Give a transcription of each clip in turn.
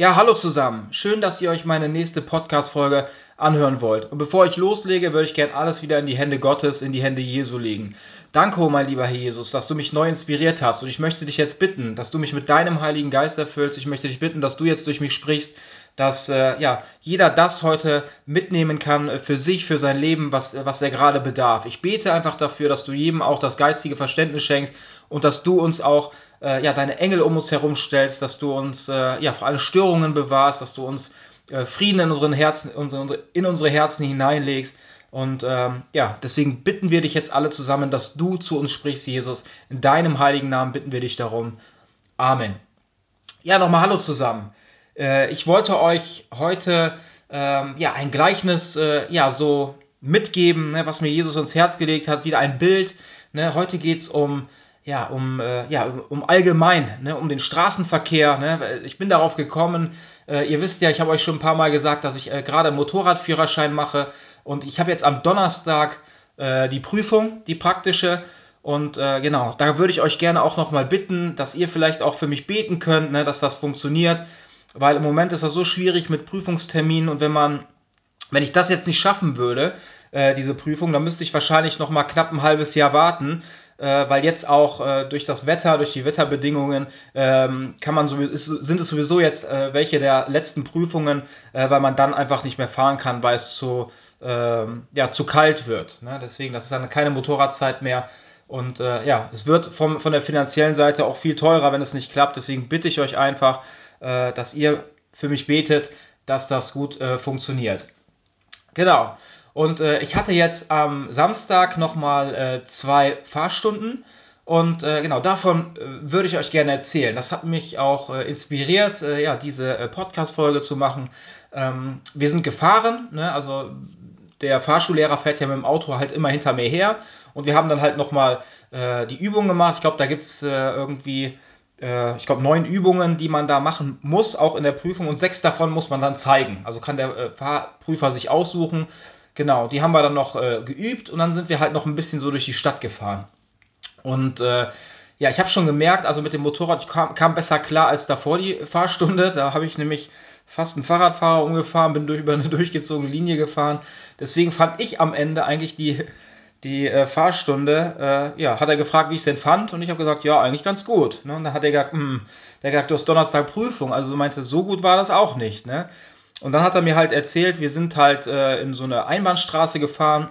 Ja, hallo zusammen. Schön, dass ihr euch meine nächste Podcast-Folge anhören wollt. Und bevor ich loslege, würde ich gerne alles wieder in die Hände Gottes, in die Hände Jesu legen. Danke, oh mein lieber Herr Jesus, dass du mich neu inspiriert hast. Und ich möchte dich jetzt bitten, dass du mich mit deinem Heiligen Geist erfüllst. Ich möchte dich bitten, dass du jetzt durch mich sprichst, dass äh, ja, jeder das heute mitnehmen kann für sich, für sein Leben, was, was er gerade bedarf. Ich bete einfach dafür, dass du jedem auch das geistige Verständnis schenkst und dass du uns auch äh, ja, deine Engel um uns herum stellst, dass du uns äh, ja, vor allen Störungen bewahrst, dass du uns äh, Frieden in, unseren Herzen, unsere, in unsere Herzen hineinlegst. Und ähm, ja, deswegen bitten wir dich jetzt alle zusammen, dass du zu uns sprichst, Jesus. In deinem heiligen Namen bitten wir dich darum. Amen. Ja, nochmal Hallo zusammen. Äh, ich wollte euch heute ähm, ja, ein Gleichnis äh, ja, so mitgeben, ne, was mir Jesus ins Herz gelegt hat. Wieder ein Bild. Ne? Heute geht es um ja, um, äh, ja, um allgemein, ne, um den Straßenverkehr. Ne? Ich bin darauf gekommen, äh, ihr wisst ja, ich habe euch schon ein paar Mal gesagt, dass ich äh, gerade Motorradführerschein mache und ich habe jetzt am Donnerstag äh, die Prüfung, die praktische. Und äh, genau, da würde ich euch gerne auch nochmal bitten, dass ihr vielleicht auch für mich beten könnt, ne, dass das funktioniert. Weil im Moment ist das so schwierig mit Prüfungsterminen und wenn man, wenn ich das jetzt nicht schaffen würde, äh, diese Prüfung, dann müsste ich wahrscheinlich nochmal knapp ein halbes Jahr warten äh, weil jetzt auch äh, durch das Wetter, durch die Wetterbedingungen, ähm, kann man sowieso, ist, sind es sowieso jetzt äh, welche der letzten Prüfungen, äh, weil man dann einfach nicht mehr fahren kann, weil es zu, ähm, ja, zu kalt wird. Ne? Deswegen, das ist dann keine Motorradzeit mehr. Und äh, ja, es wird vom, von der finanziellen Seite auch viel teurer, wenn es nicht klappt. Deswegen bitte ich euch einfach, äh, dass ihr für mich betet, dass das gut funktioniert. Genau. Und äh, ich hatte jetzt am Samstag nochmal äh, zwei Fahrstunden. Und äh, genau, davon äh, würde ich euch gerne erzählen. Das hat mich auch äh, inspiriert, äh, ja, diese Podcast-Folge zu machen. Ähm, wir sind gefahren, ne? also der Fahrschullehrer fährt ja mit dem Auto halt immer hinter mir her. Und wir haben dann halt nochmal äh, die Übung gemacht. Ich glaube, da gibt es irgendwie ich glaube, neun Übungen, die man da machen muss, auch in der Prüfung, und sechs davon muss man dann zeigen. Also kann der äh, Fahrprüfer sich aussuchen, Genau, die haben wir dann noch äh, geübt und dann sind wir halt noch ein bisschen so durch die Stadt gefahren. Und äh, ja, ich habe schon gemerkt, also mit dem Motorrad, ich kam, kam, besser klar als davor die Fahrstunde. Da habe ich nämlich fast einen Fahrradfahrer umgefahren, bin durch, über eine durchgezogene Linie gefahren. Deswegen fand ich am Ende eigentlich die, die äh, Fahrstunde, äh, ja, hat er gefragt, wie ich es denn fand. Und ich habe gesagt, ja, eigentlich ganz gut. Ne? Und dann hat er gesagt, hm, der gesagt, du hast Donnerstag Prüfung. Also meinte, so gut war das auch nicht. Ne? Und dann hat er mir halt erzählt, wir sind halt äh, in so eine Einbahnstraße gefahren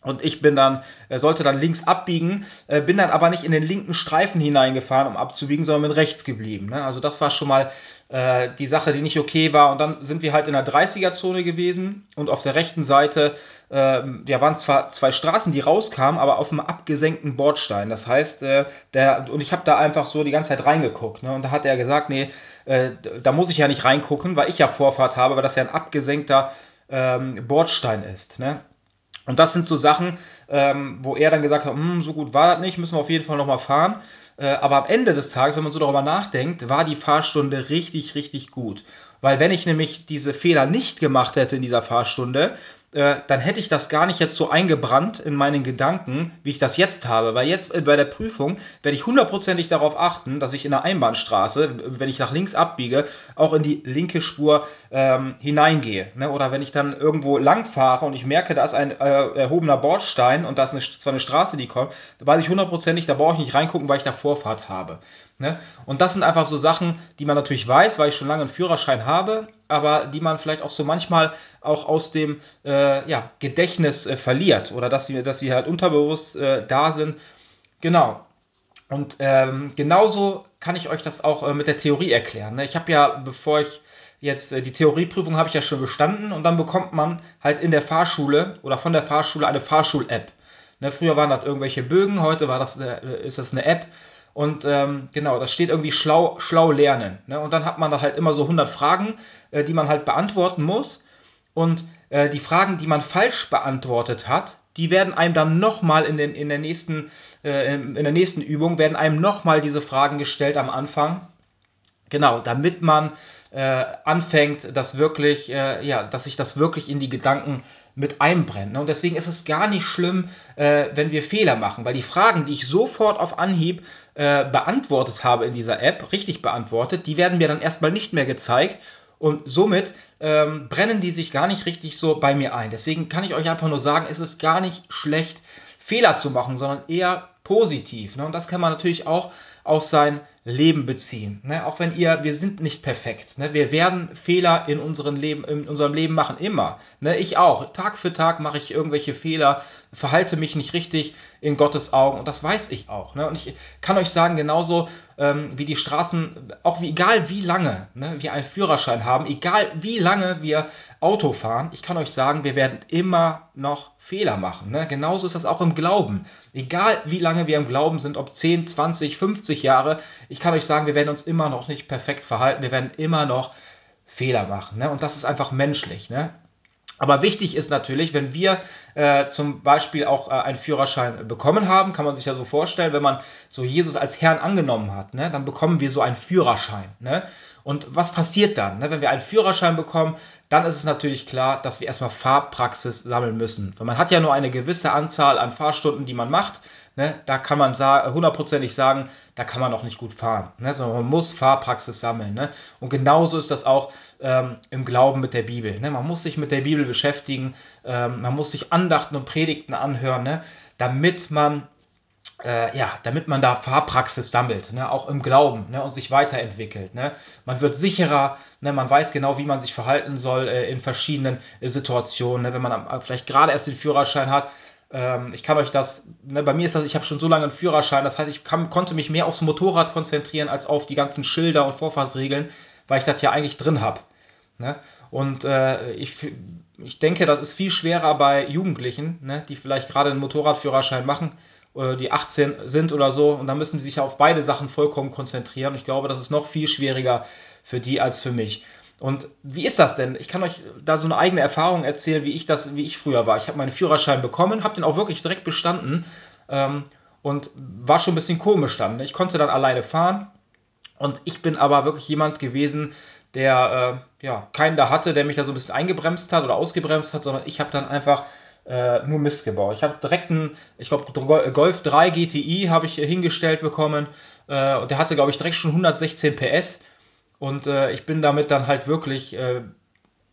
und ich bin dann, äh, sollte dann links abbiegen, äh, bin dann aber nicht in den linken Streifen hineingefahren, um abzubiegen, sondern bin rechts geblieben. Ne? Also das war schon mal äh, die Sache, die nicht okay war. Und dann sind wir halt in der 30er-Zone gewesen und auf der rechten Seite äh, ja, waren zwar zwei Straßen, die rauskamen, aber auf einem abgesenkten Bordstein. Das heißt, der, und ich habe da einfach so die ganze Zeit reingeguckt. Ne? Und da hat er gesagt, nee, da muss ich ja nicht reingucken, weil ich ja Vorfahrt habe, weil das ja ein abgesenkter ähm, Bordstein ist. Ne? Und das sind so Sachen, ähm, wo er dann gesagt hat, hm, so gut war das nicht, müssen wir auf jeden Fall nochmal fahren. Äh, aber am Ende des Tages, wenn man so darüber nachdenkt, war die Fahrstunde richtig, richtig gut. Weil wenn ich nämlich diese Fehler nicht gemacht hätte in dieser Fahrstunde, äh, dann hätte ich das gar nicht jetzt so eingebrannt in meinen Gedanken, wie ich das jetzt habe. Weil jetzt äh, bei der Prüfung werde ich hundertprozentig darauf achten, dass ich in der Einbahnstraße, wenn ich nach links abbiege, auch in die linke Spur ähm, hineingehe. Ne? Oder wenn ich dann irgendwo lang fahre und ich merke, da ist ein äh, erhobener Bordstein und da ist eine, zwar eine Straße, die kommt, da weiß ich hundertprozentig, da brauche ich nicht reingucken, weil ich da Vorfahrt habe. Ne? Und das sind einfach so Sachen, die man natürlich weiß, weil ich schon lange einen Führerschein habe, aber die man vielleicht auch so manchmal auch aus dem äh, ja, Gedächtnis äh, verliert oder dass sie, dass sie halt unterbewusst äh, da sind. Genau. Und ähm, genauso kann ich euch das auch äh, mit der Theorie erklären. Ne? Ich habe ja, bevor ich jetzt äh, die Theorieprüfung habe ich ja schon bestanden und dann bekommt man halt in der Fahrschule oder von der Fahrschule eine Fahrschul-App. Ne, früher waren das irgendwelche Bögen, heute war das, äh, ist das eine App und ähm, genau, das steht irgendwie schlau, schlau lernen. Ne? Und dann hat man da halt immer so 100 Fragen, äh, die man halt beantworten muss. Und äh, die Fragen, die man falsch beantwortet hat, die werden einem dann nochmal in, in, der nächsten, äh, in der nächsten Übung, werden einem nochmal diese Fragen gestellt am Anfang. Genau, damit man äh, anfängt, das wirklich, äh, ja, dass sich das wirklich in die Gedanken mit einbrennt. Ne? Und deswegen ist es gar nicht schlimm, äh, wenn wir Fehler machen, weil die Fragen, die ich sofort auf Anhieb äh, beantwortet habe in dieser App, richtig beantwortet, die werden mir dann erstmal nicht mehr gezeigt. Und somit ähm, brennen die sich gar nicht richtig so bei mir ein. Deswegen kann ich euch einfach nur sagen, es ist gar nicht schlecht, Fehler zu machen, sondern eher positiv. Ne? Und das kann man natürlich auch auf sein Leben beziehen. Ne? Auch wenn ihr, wir sind nicht perfekt. Ne? Wir werden Fehler in, unseren Leben, in unserem Leben machen, immer. Ne? Ich auch. Tag für Tag mache ich irgendwelche Fehler, verhalte mich nicht richtig in Gottes Augen und das weiß ich auch. Ne? Und ich kann euch sagen, genauso ähm, wie die Straßen, auch wie, egal wie lange ne, wir einen Führerschein haben, egal wie lange wir Auto fahren, ich kann euch sagen, wir werden immer noch Fehler machen. Ne? Genauso ist das auch im Glauben. Egal wie lange wir im Glauben sind, ob 10, 20, 50 Jahre, ich kann euch sagen, wir werden uns immer noch nicht perfekt verhalten, wir werden immer noch Fehler machen. Ne? Und das ist einfach menschlich. Ne? Aber wichtig ist natürlich, wenn wir äh, zum Beispiel auch äh, einen Führerschein bekommen haben, kann man sich ja so vorstellen, wenn man so Jesus als Herrn angenommen hat, ne, dann bekommen wir so einen Führerschein. Ne? Und was passiert dann? Ne? Wenn wir einen Führerschein bekommen, dann ist es natürlich klar, dass wir erstmal Fahrpraxis sammeln müssen. Weil man hat ja nur eine gewisse Anzahl an Fahrstunden, die man macht. Ne? Da kann man hundertprozentig sagen, da kann man noch nicht gut fahren. Ne? Sondern man muss Fahrpraxis sammeln. Ne? Und genauso ist das auch ähm, im Glauben mit der Bibel. Ne? Man muss sich mit der Bibel beschäftigen, ähm, man muss sich Andachten und Predigten anhören, ne? damit man äh, ja, damit man da Fahrpraxis sammelt, ne, auch im Glauben ne, und sich weiterentwickelt. Ne. Man wird sicherer, ne, man weiß genau, wie man sich verhalten soll äh, in verschiedenen äh, Situationen. Ne, wenn man am, vielleicht gerade erst den Führerschein hat, ähm, ich kann euch das, ne, bei mir ist das, ich habe schon so lange einen Führerschein, das heißt, ich kann, konnte mich mehr aufs Motorrad konzentrieren als auf die ganzen Schilder und Vorfahrtsregeln, weil ich das ja eigentlich drin habe. Ne? Und äh, ich, ich denke, das ist viel schwerer bei Jugendlichen, ne, die vielleicht gerade einen Motorradführerschein machen, äh, die 18 sind oder so, und dann müssen sie sich auf beide Sachen vollkommen konzentrieren. Ich glaube, das ist noch viel schwieriger für die als für mich. Und wie ist das denn? Ich kann euch da so eine eigene Erfahrung erzählen, wie ich das, wie ich früher war. Ich habe meinen Führerschein bekommen, habe den auch wirklich direkt bestanden ähm, und war schon ein bisschen komisch dann. Ne? Ich konnte dann alleine fahren und ich bin aber wirklich jemand gewesen, der äh, ja keinen da hatte, der mich da so ein bisschen eingebremst hat oder ausgebremst hat, sondern ich habe dann einfach äh, nur Mist gebaut. Ich habe direkt einen, ich glaube, Golf 3 GTI habe ich hingestellt bekommen äh, und der hatte, glaube ich, direkt schon 116 PS und äh, ich bin damit dann halt wirklich, äh,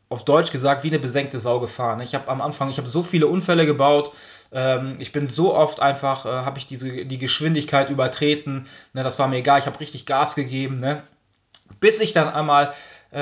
auf Deutsch gesagt, wie eine besenkte Sau gefahren. Ich habe am Anfang, ich habe so viele Unfälle gebaut. Ähm, ich bin so oft einfach, äh, habe ich diese, die Geschwindigkeit übertreten. Ne, das war mir egal. Ich habe richtig Gas gegeben. Ne? Bis ich dann einmal äh,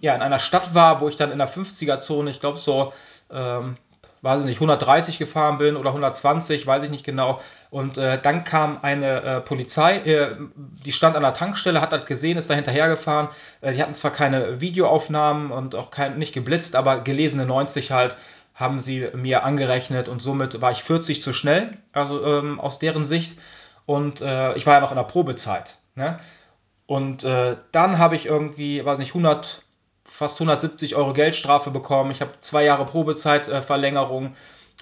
ja, in einer Stadt war, wo ich dann in der 50er-Zone, ich glaube so ähm, weiß ich nicht, 130 gefahren bin oder 120, weiß ich nicht genau. Und äh, dann kam eine äh, Polizei, äh, die stand an der Tankstelle, hat das gesehen, ist da hinterhergefahren. Äh, die hatten zwar keine Videoaufnahmen und auch kein, nicht geblitzt, aber gelesene 90 halt haben sie mir angerechnet und somit war ich 40 zu schnell, also ähm, aus deren Sicht. Und äh, ich war ja noch in der Probezeit. Ne? Und äh, dann habe ich irgendwie, weiß nicht, 100 fast 170 Euro Geldstrafe bekommen. Ich habe zwei Jahre Probezeitverlängerung.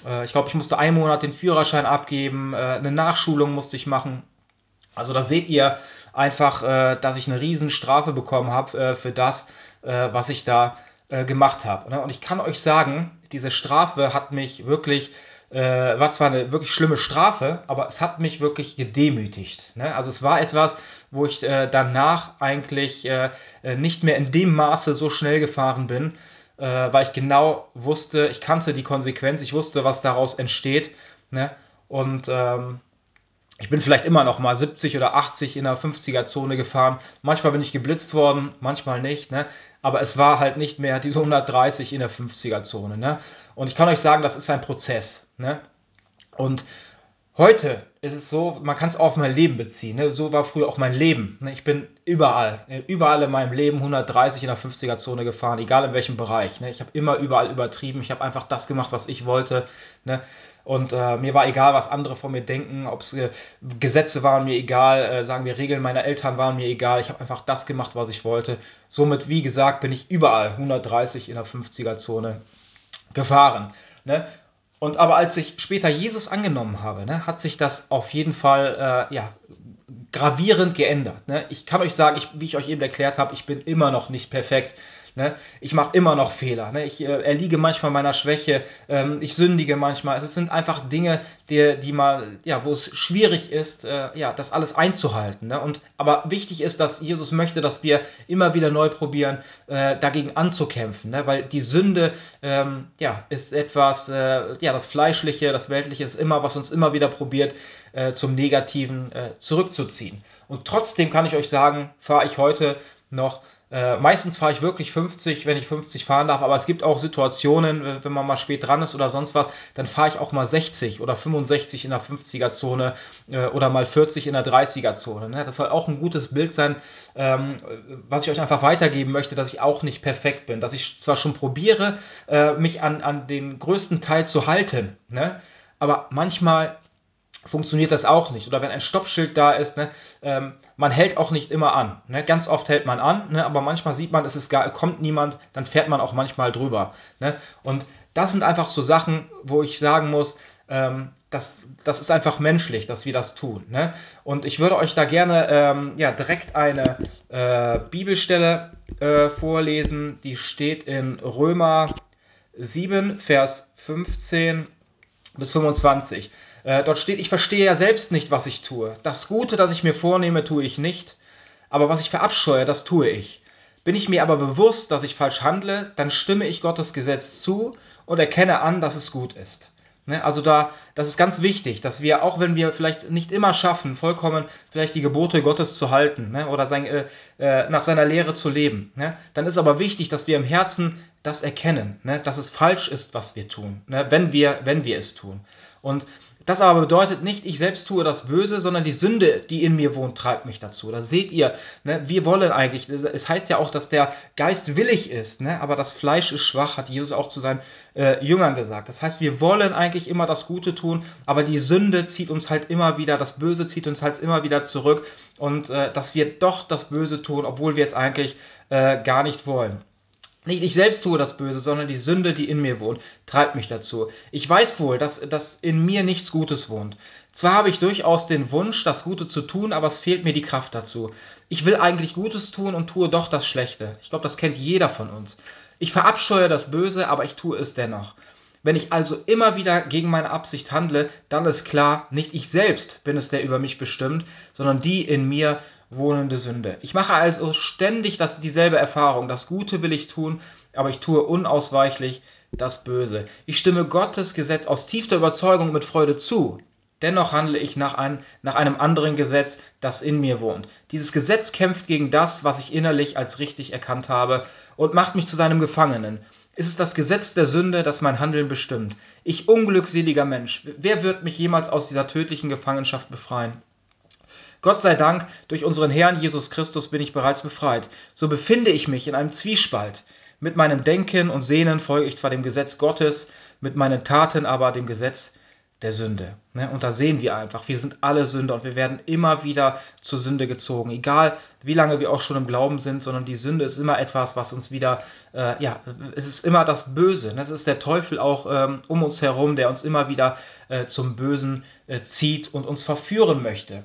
Äh, ich glaube, ich musste einen Monat den Führerschein abgeben. Äh, eine Nachschulung musste ich machen. Also da seht ihr einfach, äh, dass ich eine Riesenstrafe bekommen habe äh, für das, äh, was ich da äh, gemacht habe. Und ich kann euch sagen, diese Strafe hat mich wirklich äh, war zwar eine wirklich schlimme Strafe, aber es hat mich wirklich gedemütigt. Ne? Also es war etwas, wo ich äh, danach eigentlich äh, äh nicht mehr in dem Maße so schnell gefahren bin, äh, weil ich genau wusste, ich kannte die Konsequenz, ich wusste, was daraus entsteht. Ne? Und ähm, ich bin vielleicht immer noch mal 70 oder 80 in der 50er-Zone gefahren. Manchmal bin ich geblitzt worden, manchmal nicht. Ne? Aber es war halt nicht mehr diese 130 in der 50er-Zone. Ne? Und ich kann euch sagen, das ist ein Prozess. Ne? Und heute ist es so, man kann es auf mein Leben beziehen. Ne? So war früher auch mein Leben. Ne? Ich bin überall, überall in meinem Leben 130 in der 50er-Zone gefahren, egal in welchem Bereich. Ne? Ich habe immer überall übertrieben. Ich habe einfach das gemacht, was ich wollte. Ne? Und äh, mir war egal, was andere von mir denken, ob es äh, Gesetze waren mir egal, äh, sagen wir Regeln meiner Eltern waren mir egal. Ich habe einfach das gemacht, was ich wollte. Somit, wie gesagt, bin ich überall 130 in der 50er-Zone gefahren. Ne? Und aber als ich später Jesus angenommen habe, ne, hat sich das auf jeden Fall äh, ja, gravierend geändert. Ne? Ich kann euch sagen, ich, wie ich euch eben erklärt habe, ich bin immer noch nicht perfekt. Ne? Ich mache immer noch Fehler. Ne? Ich äh, erliege manchmal meiner Schwäche. Ähm, ich sündige manchmal. Es sind einfach Dinge, die, die mal, ja, wo es schwierig ist, äh, ja, das alles einzuhalten. Ne? Und, aber wichtig ist, dass Jesus möchte, dass wir immer wieder neu probieren, äh, dagegen anzukämpfen. Ne? Weil die Sünde ähm, ja, ist etwas, äh, ja, das Fleischliche, das Weltliche ist immer, was uns immer wieder probiert, äh, zum Negativen äh, zurückzuziehen. Und trotzdem kann ich euch sagen, fahre ich heute noch äh, meistens fahre ich wirklich 50, wenn ich 50 fahren darf, aber es gibt auch Situationen, wenn man mal spät dran ist oder sonst was, dann fahre ich auch mal 60 oder 65 in der 50er-Zone äh, oder mal 40 in der 30er-Zone. Ne? Das soll auch ein gutes Bild sein, ähm, was ich euch einfach weitergeben möchte, dass ich auch nicht perfekt bin, dass ich zwar schon probiere, äh, mich an, an den größten Teil zu halten, ne? aber manchmal funktioniert das auch nicht. Oder wenn ein Stoppschild da ist, ne, ähm, man hält auch nicht immer an. Ne? Ganz oft hält man an, ne, aber manchmal sieht man, es ist gar, kommt niemand, dann fährt man auch manchmal drüber. Ne? Und das sind einfach so Sachen, wo ich sagen muss, ähm, das, das ist einfach menschlich, dass wir das tun. Ne? Und ich würde euch da gerne ähm, ja, direkt eine äh, Bibelstelle äh, vorlesen, die steht in Römer 7, Vers 15 bis 25. Äh, dort steht, ich verstehe ja selbst nicht, was ich tue. Das Gute, das ich mir vornehme, tue ich nicht, aber was ich verabscheue, das tue ich. Bin ich mir aber bewusst, dass ich falsch handle, dann stimme ich Gottes Gesetz zu und erkenne an, dass es gut ist. Ne? Also da, das ist ganz wichtig, dass wir, auch wenn wir vielleicht nicht immer schaffen, vollkommen vielleicht die Gebote Gottes zu halten ne? oder sein, äh, äh, nach seiner Lehre zu leben, ne? dann ist aber wichtig, dass wir im Herzen das erkennen, ne? dass es falsch ist, was wir tun, ne? wenn, wir, wenn wir es tun. Und das aber bedeutet nicht, ich selbst tue das Böse, sondern die Sünde, die in mir wohnt, treibt mich dazu. Da seht ihr, ne, wir wollen eigentlich, es heißt ja auch, dass der Geist willig ist, ne, aber das Fleisch ist schwach, hat Jesus auch zu seinen äh, Jüngern gesagt. Das heißt, wir wollen eigentlich immer das Gute tun, aber die Sünde zieht uns halt immer wieder, das Böse zieht uns halt immer wieder zurück und äh, dass wir doch das Böse tun, obwohl wir es eigentlich äh, gar nicht wollen. Nicht ich selbst tue das Böse, sondern die Sünde, die in mir wohnt, treibt mich dazu. Ich weiß wohl, dass, dass in mir nichts Gutes wohnt. Zwar habe ich durchaus den Wunsch, das Gute zu tun, aber es fehlt mir die Kraft dazu. Ich will eigentlich Gutes tun und tue doch das Schlechte. Ich glaube, das kennt jeder von uns. Ich verabscheue das Böse, aber ich tue es dennoch. Wenn ich also immer wieder gegen meine Absicht handle, dann ist klar, nicht ich selbst bin es, der über mich bestimmt, sondern die in mir wohnende Sünde. Ich mache also ständig das, dieselbe Erfahrung. Das Gute will ich tun, aber ich tue unausweichlich das Böse. Ich stimme Gottes Gesetz aus tiefster Überzeugung mit Freude zu. Dennoch handle ich nach, ein, nach einem anderen Gesetz, das in mir wohnt. Dieses Gesetz kämpft gegen das, was ich innerlich als richtig erkannt habe, und macht mich zu seinem Gefangenen. Es ist das Gesetz der Sünde, das mein Handeln bestimmt. Ich unglückseliger Mensch, wer wird mich jemals aus dieser tödlichen Gefangenschaft befreien? Gott sei Dank, durch unseren Herrn Jesus Christus bin ich bereits befreit. So befinde ich mich in einem Zwiespalt. Mit meinem Denken und Sehnen folge ich zwar dem Gesetz Gottes, mit meinen Taten aber dem Gesetz der Sünde. Ne? Und da sehen wir einfach, wir sind alle Sünder und wir werden immer wieder zur Sünde gezogen. Egal, wie lange wir auch schon im Glauben sind, sondern die Sünde ist immer etwas, was uns wieder, äh, ja, es ist immer das Böse. Ne? Es ist der Teufel auch ähm, um uns herum, der uns immer wieder äh, zum Bösen äh, zieht und uns verführen möchte.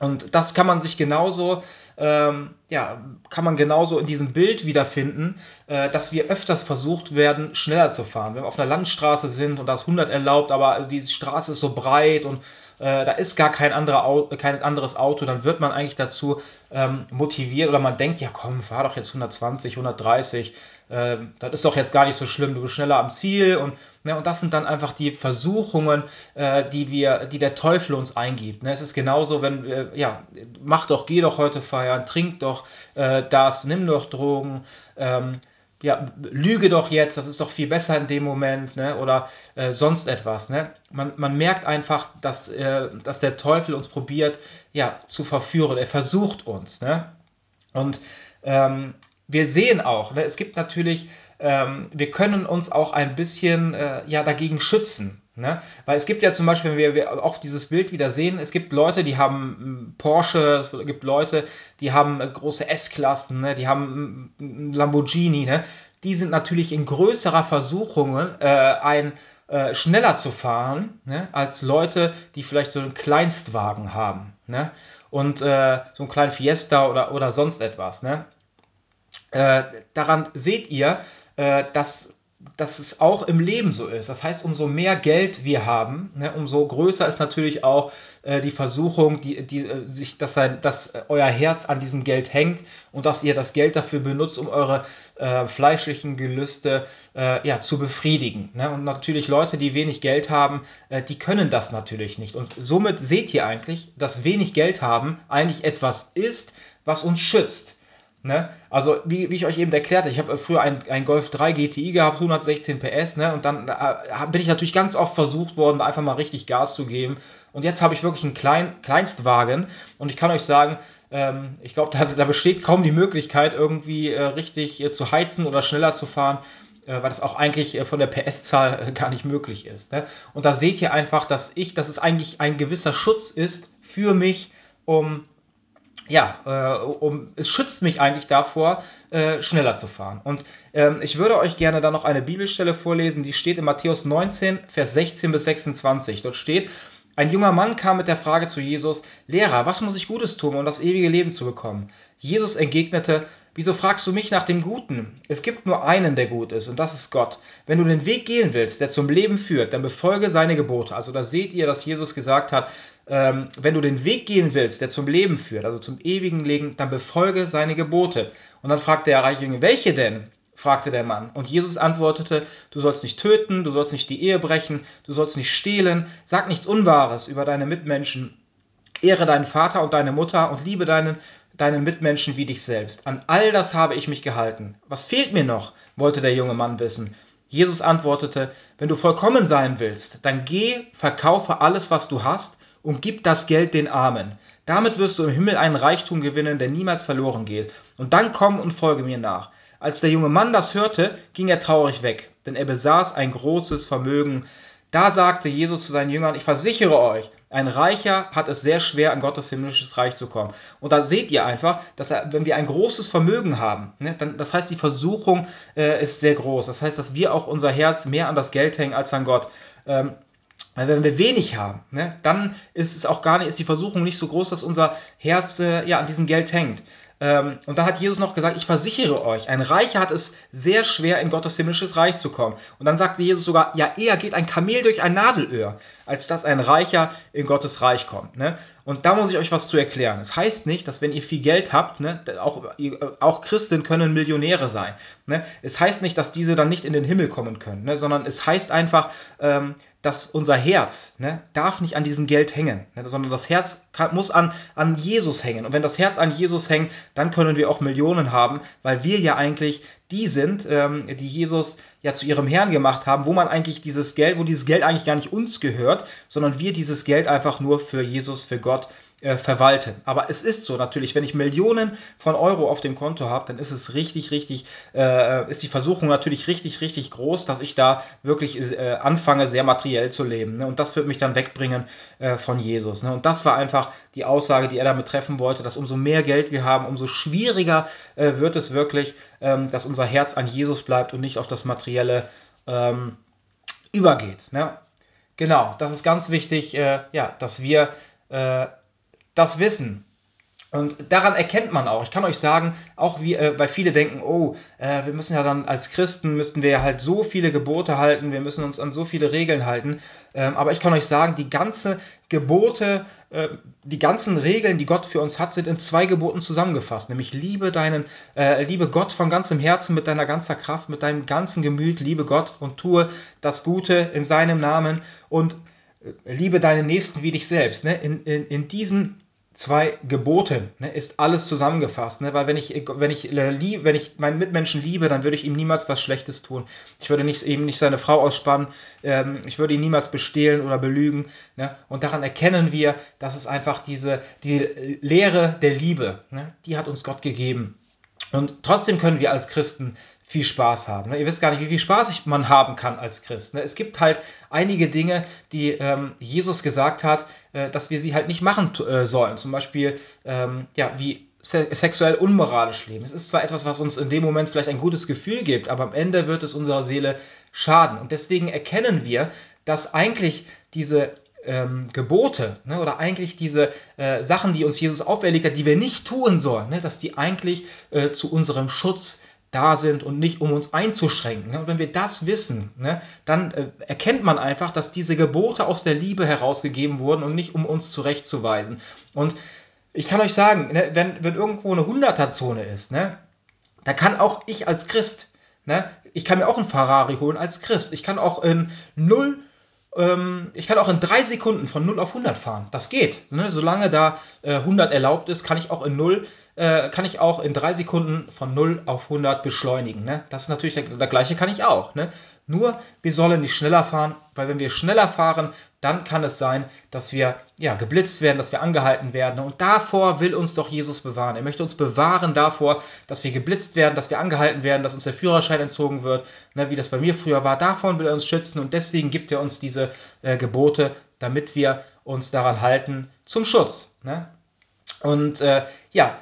Und das kann man sich genauso, ähm, ja, kann man genauso in diesem Bild wiederfinden, äh, dass wir öfters versucht werden, schneller zu fahren. Wenn wir auf einer Landstraße sind und da ist 100 erlaubt, aber die Straße ist so breit und äh, da ist gar kein, anderer Auto, kein anderes Auto, dann wird man eigentlich dazu ähm, motiviert oder man denkt, ja komm, fahr doch jetzt 120, 130, äh, das ist doch jetzt gar nicht so schlimm, du bist schneller am Ziel und, ne, und das sind dann einfach die Versuchungen, äh, die wir, die der Teufel uns eingibt. Ne? Es ist genauso, wenn wir, ja, mach doch, geh doch heute feiern, trink doch äh, das, nimm doch Drogen, ähm, ja, lüge doch jetzt, das ist doch viel besser in dem Moment, ne? oder äh, sonst etwas. Ne? Man, man merkt einfach, dass, äh, dass der Teufel uns probiert, ja, zu verführen. Er versucht uns. Ne? Und ähm, wir sehen auch, ne, es gibt natürlich, ähm, wir können uns auch ein bisschen äh, ja, dagegen schützen. Ne? Weil es gibt ja zum Beispiel, wenn wir, wir auch dieses Bild wieder sehen, es gibt Leute, die haben hm, Porsche, es gibt Leute, die haben äh, große S-Klassen, ne? die haben hm, Lamborghini, ne? die sind natürlich in größerer Versuchung, äh, ein äh, schneller zu fahren, ne, als Leute, die vielleicht so einen Kleinstwagen haben. Ne? Und äh, so einen kleinen Fiesta oder, oder sonst etwas. Ne? Äh, daran seht ihr, äh, dass dass es auch im Leben so ist. Das heißt, umso mehr Geld wir haben, ne, umso größer ist natürlich auch äh, die Versuchung, die, die, äh, sich, dass, sein, dass euer Herz an diesem Geld hängt und dass ihr das Geld dafür benutzt, um eure äh, fleischlichen Gelüste äh, ja, zu befriedigen. Ne? Und natürlich Leute, die wenig Geld haben, äh, die können das natürlich nicht. Und somit seht ihr eigentlich, dass wenig Geld haben eigentlich etwas ist, was uns schützt. Ne? Also, wie, wie ich euch eben erklärte, ich habe früher einen Golf 3 GTI gehabt, 116 PS, ne? und dann äh, bin ich natürlich ganz oft versucht worden, einfach mal richtig Gas zu geben. Und jetzt habe ich wirklich einen klein, Kleinstwagen und ich kann euch sagen, ähm, ich glaube, da, da, besteht kaum die Möglichkeit, irgendwie äh, richtig äh, zu heizen oder schneller zu fahren äh, weil das auch eigentlich äh, von der PS-Zahl äh, gar nicht möglich ist. Ne? Und da seht ihr einfach, dass ich, dass es eigentlich ein gewisser Schutz ist für mich, um ja, äh, um, es schützt mich eigentlich davor, äh, schneller zu fahren. Und ähm, ich würde euch gerne da noch eine Bibelstelle vorlesen, die steht in Matthäus 19, Vers 16 bis 26. Dort steht, ein junger Mann kam mit der Frage zu Jesus, Lehrer, was muss ich Gutes tun, um das ewige Leben zu bekommen? Jesus entgegnete, wieso fragst du mich nach dem Guten? Es gibt nur einen, der gut ist, und das ist Gott. Wenn du den Weg gehen willst, der zum Leben führt, dann befolge seine Gebote. Also da seht ihr, dass Jesus gesagt hat, ähm, wenn du den Weg gehen willst, der zum Leben führt, also zum ewigen Leben, dann befolge seine Gebote. Und dann fragte der reiche Jünger, welche denn? Fragte der Mann. Und Jesus antwortete, du sollst nicht töten, du sollst nicht die Ehe brechen, du sollst nicht stehlen, sag nichts Unwahres über deine Mitmenschen, ehre deinen Vater und deine Mutter und liebe deinen, deinen Mitmenschen wie dich selbst. An all das habe ich mich gehalten. Was fehlt mir noch? wollte der junge Mann wissen. Jesus antwortete, wenn du vollkommen sein willst, dann geh, verkaufe alles, was du hast und gib das Geld den Armen. Damit wirst du im Himmel einen Reichtum gewinnen, der niemals verloren geht. Und dann komm und folge mir nach. Als der junge Mann das hörte, ging er traurig weg, denn er besaß ein großes Vermögen. Da sagte Jesus zu seinen Jüngern, ich versichere euch, ein Reicher hat es sehr schwer, an Gottes himmlisches Reich zu kommen. Und da seht ihr einfach, dass wenn wir ein großes Vermögen haben, ne, dann, das heißt, die Versuchung äh, ist sehr groß. Das heißt, dass wir auch unser Herz mehr an das Geld hängen als an Gott. Ähm, weil wenn wir wenig haben, ne, dann ist es auch gar nicht, ist die Versuchung nicht so groß, dass unser Herz äh, ja, an diesem Geld hängt. Ähm, und dann hat Jesus noch gesagt, ich versichere euch, ein Reicher hat es sehr schwer, in Gottes himmlisches Reich zu kommen. Und dann sagte Jesus sogar, ja, eher geht ein Kamel durch ein Nadelöhr, als dass ein Reicher in Gottes Reich kommt. Ne? Und da muss ich euch was zu erklären. Es das heißt nicht, dass wenn ihr viel Geld habt, ne, auch, auch Christen können Millionäre sein. Ne? Es heißt nicht, dass diese dann nicht in den Himmel kommen können, ne? sondern es heißt einfach, ähm, dass unser Herz ne, darf nicht an diesem Geld hängen, ne, sondern das Herz kann, muss an, an Jesus hängen. Und wenn das Herz an Jesus hängt, dann können wir auch Millionen haben, weil wir ja eigentlich die sind, ähm, die Jesus ja zu ihrem Herrn gemacht haben, wo man eigentlich dieses Geld, wo dieses Geld eigentlich gar nicht uns gehört, sondern wir dieses Geld einfach nur für Jesus, für Gott äh, verwalten. Aber es ist so natürlich, wenn ich Millionen von Euro auf dem Konto habe, dann ist es richtig, richtig, äh, ist die Versuchung natürlich richtig, richtig groß, dass ich da wirklich äh, anfange, sehr materiell zu leben. Ne? Und das wird mich dann wegbringen äh, von Jesus. Ne? Und das war einfach die Aussage, die er damit treffen wollte, dass umso mehr Geld wir haben, umso schwieriger äh, wird es wirklich, ähm, dass unser Herz an Jesus bleibt und nicht auf das Materielle ähm, übergeht. Ne? Genau, das ist ganz wichtig, ja, dass wir das wissen. Und daran erkennt man auch, ich kann euch sagen, auch wie, äh, weil viele denken, oh, äh, wir müssen ja dann als Christen, müssten wir ja halt so viele Gebote halten, wir müssen uns an so viele Regeln halten. Ähm, aber ich kann euch sagen, die ganze Gebote, äh, die ganzen Regeln, die Gott für uns hat, sind in zwei Geboten zusammengefasst. Nämlich liebe deinen, äh, liebe Gott von ganzem Herzen, mit deiner ganzer Kraft, mit deinem ganzen Gemüt, liebe Gott und tue das Gute in seinem Namen und äh, liebe deinen Nächsten wie dich selbst. Ne? In, in, in diesen zwei Geboten ne, ist alles zusammengefasst. Ne? Weil wenn ich, wenn, ich, äh, wenn ich meinen Mitmenschen liebe, dann würde ich ihm niemals was Schlechtes tun. Ich würde nicht, eben nicht seine Frau ausspannen, ähm, ich würde ihn niemals bestehlen oder belügen. Ne? Und daran erkennen wir, dass es einfach diese die Lehre der Liebe, ne? die hat uns Gott gegeben. Und trotzdem können wir als Christen viel Spaß haben. Ne? Ihr wisst gar nicht, wie viel Spaß man haben kann als Christ. Ne? Es gibt halt einige Dinge, die ähm, Jesus gesagt hat, äh, dass wir sie halt nicht machen äh, sollen. Zum Beispiel, ähm, ja, wie se sexuell unmoralisch leben. Es ist zwar etwas, was uns in dem Moment vielleicht ein gutes Gefühl gibt, aber am Ende wird es unserer Seele schaden. Und deswegen erkennen wir, dass eigentlich diese ähm, Gebote ne, oder eigentlich diese äh, Sachen, die uns Jesus auferlegt hat, die wir nicht tun sollen, ne, dass die eigentlich äh, zu unserem Schutz da sind und nicht um uns einzuschränken. Ne? Und wenn wir das wissen, ne, dann äh, erkennt man einfach, dass diese Gebote aus der Liebe herausgegeben wurden und nicht um uns zurechtzuweisen. Und ich kann euch sagen, ne, wenn, wenn irgendwo eine 100er-Zone ist, ne, da kann auch ich als Christ, ne, ich kann mir auch einen Ferrari holen als Christ. Ich kann auch in 0 ähm, ich kann auch in drei Sekunden von 0 auf 100 fahren. Das geht. Ne? Solange da äh, 100 erlaubt ist, kann ich auch in 0 äh, kann ich auch in drei Sekunden von 0 auf 100 beschleunigen. Ne? Das ist natürlich der, der gleiche kann ich auch. Ne? Nur wir sollen nicht schneller fahren, weil wenn wir schneller fahren, dann kann es sein, dass wir ja, geblitzt werden, dass wir angehalten werden. Und davor will uns doch Jesus bewahren. Er möchte uns bewahren davor, dass wir geblitzt werden, dass wir angehalten werden, dass uns der Führerschein entzogen wird, ne, wie das bei mir früher war. Davon will er uns schützen und deswegen gibt er uns diese äh, Gebote, damit wir uns daran halten zum Schutz. Ne? Und äh, ja,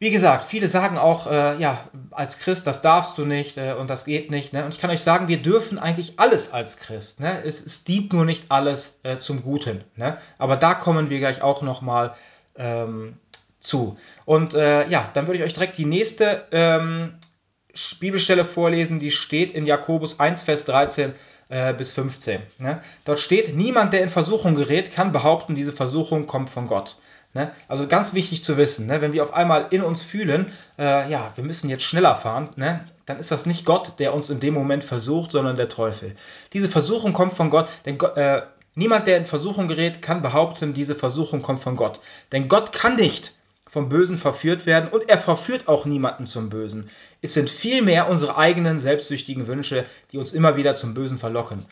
wie gesagt, viele sagen auch, äh, ja, als Christ, das darfst du nicht äh, und das geht nicht. Ne? Und ich kann euch sagen, wir dürfen eigentlich alles als Christ. Ne? Es, es dient nur nicht alles äh, zum Guten. Ne? Aber da kommen wir gleich auch nochmal ähm, zu. Und äh, ja, dann würde ich euch direkt die nächste ähm, Bibelstelle vorlesen, die steht in Jakobus 1, Vers 13 äh, bis 15. Ne? Dort steht, niemand, der in Versuchung gerät, kann behaupten, diese Versuchung kommt von Gott. Ne? Also ganz wichtig zu wissen, ne? wenn wir auf einmal in uns fühlen, äh, ja, wir müssen jetzt schneller fahren, ne? dann ist das nicht Gott, der uns in dem Moment versucht, sondern der Teufel. Diese Versuchung kommt von Gott, denn äh, niemand, der in Versuchung gerät, kann behaupten, diese Versuchung kommt von Gott. Denn Gott kann nicht vom Bösen verführt werden und er verführt auch niemanden zum Bösen. Es sind vielmehr unsere eigenen selbstsüchtigen Wünsche, die uns immer wieder zum Bösen verlocken.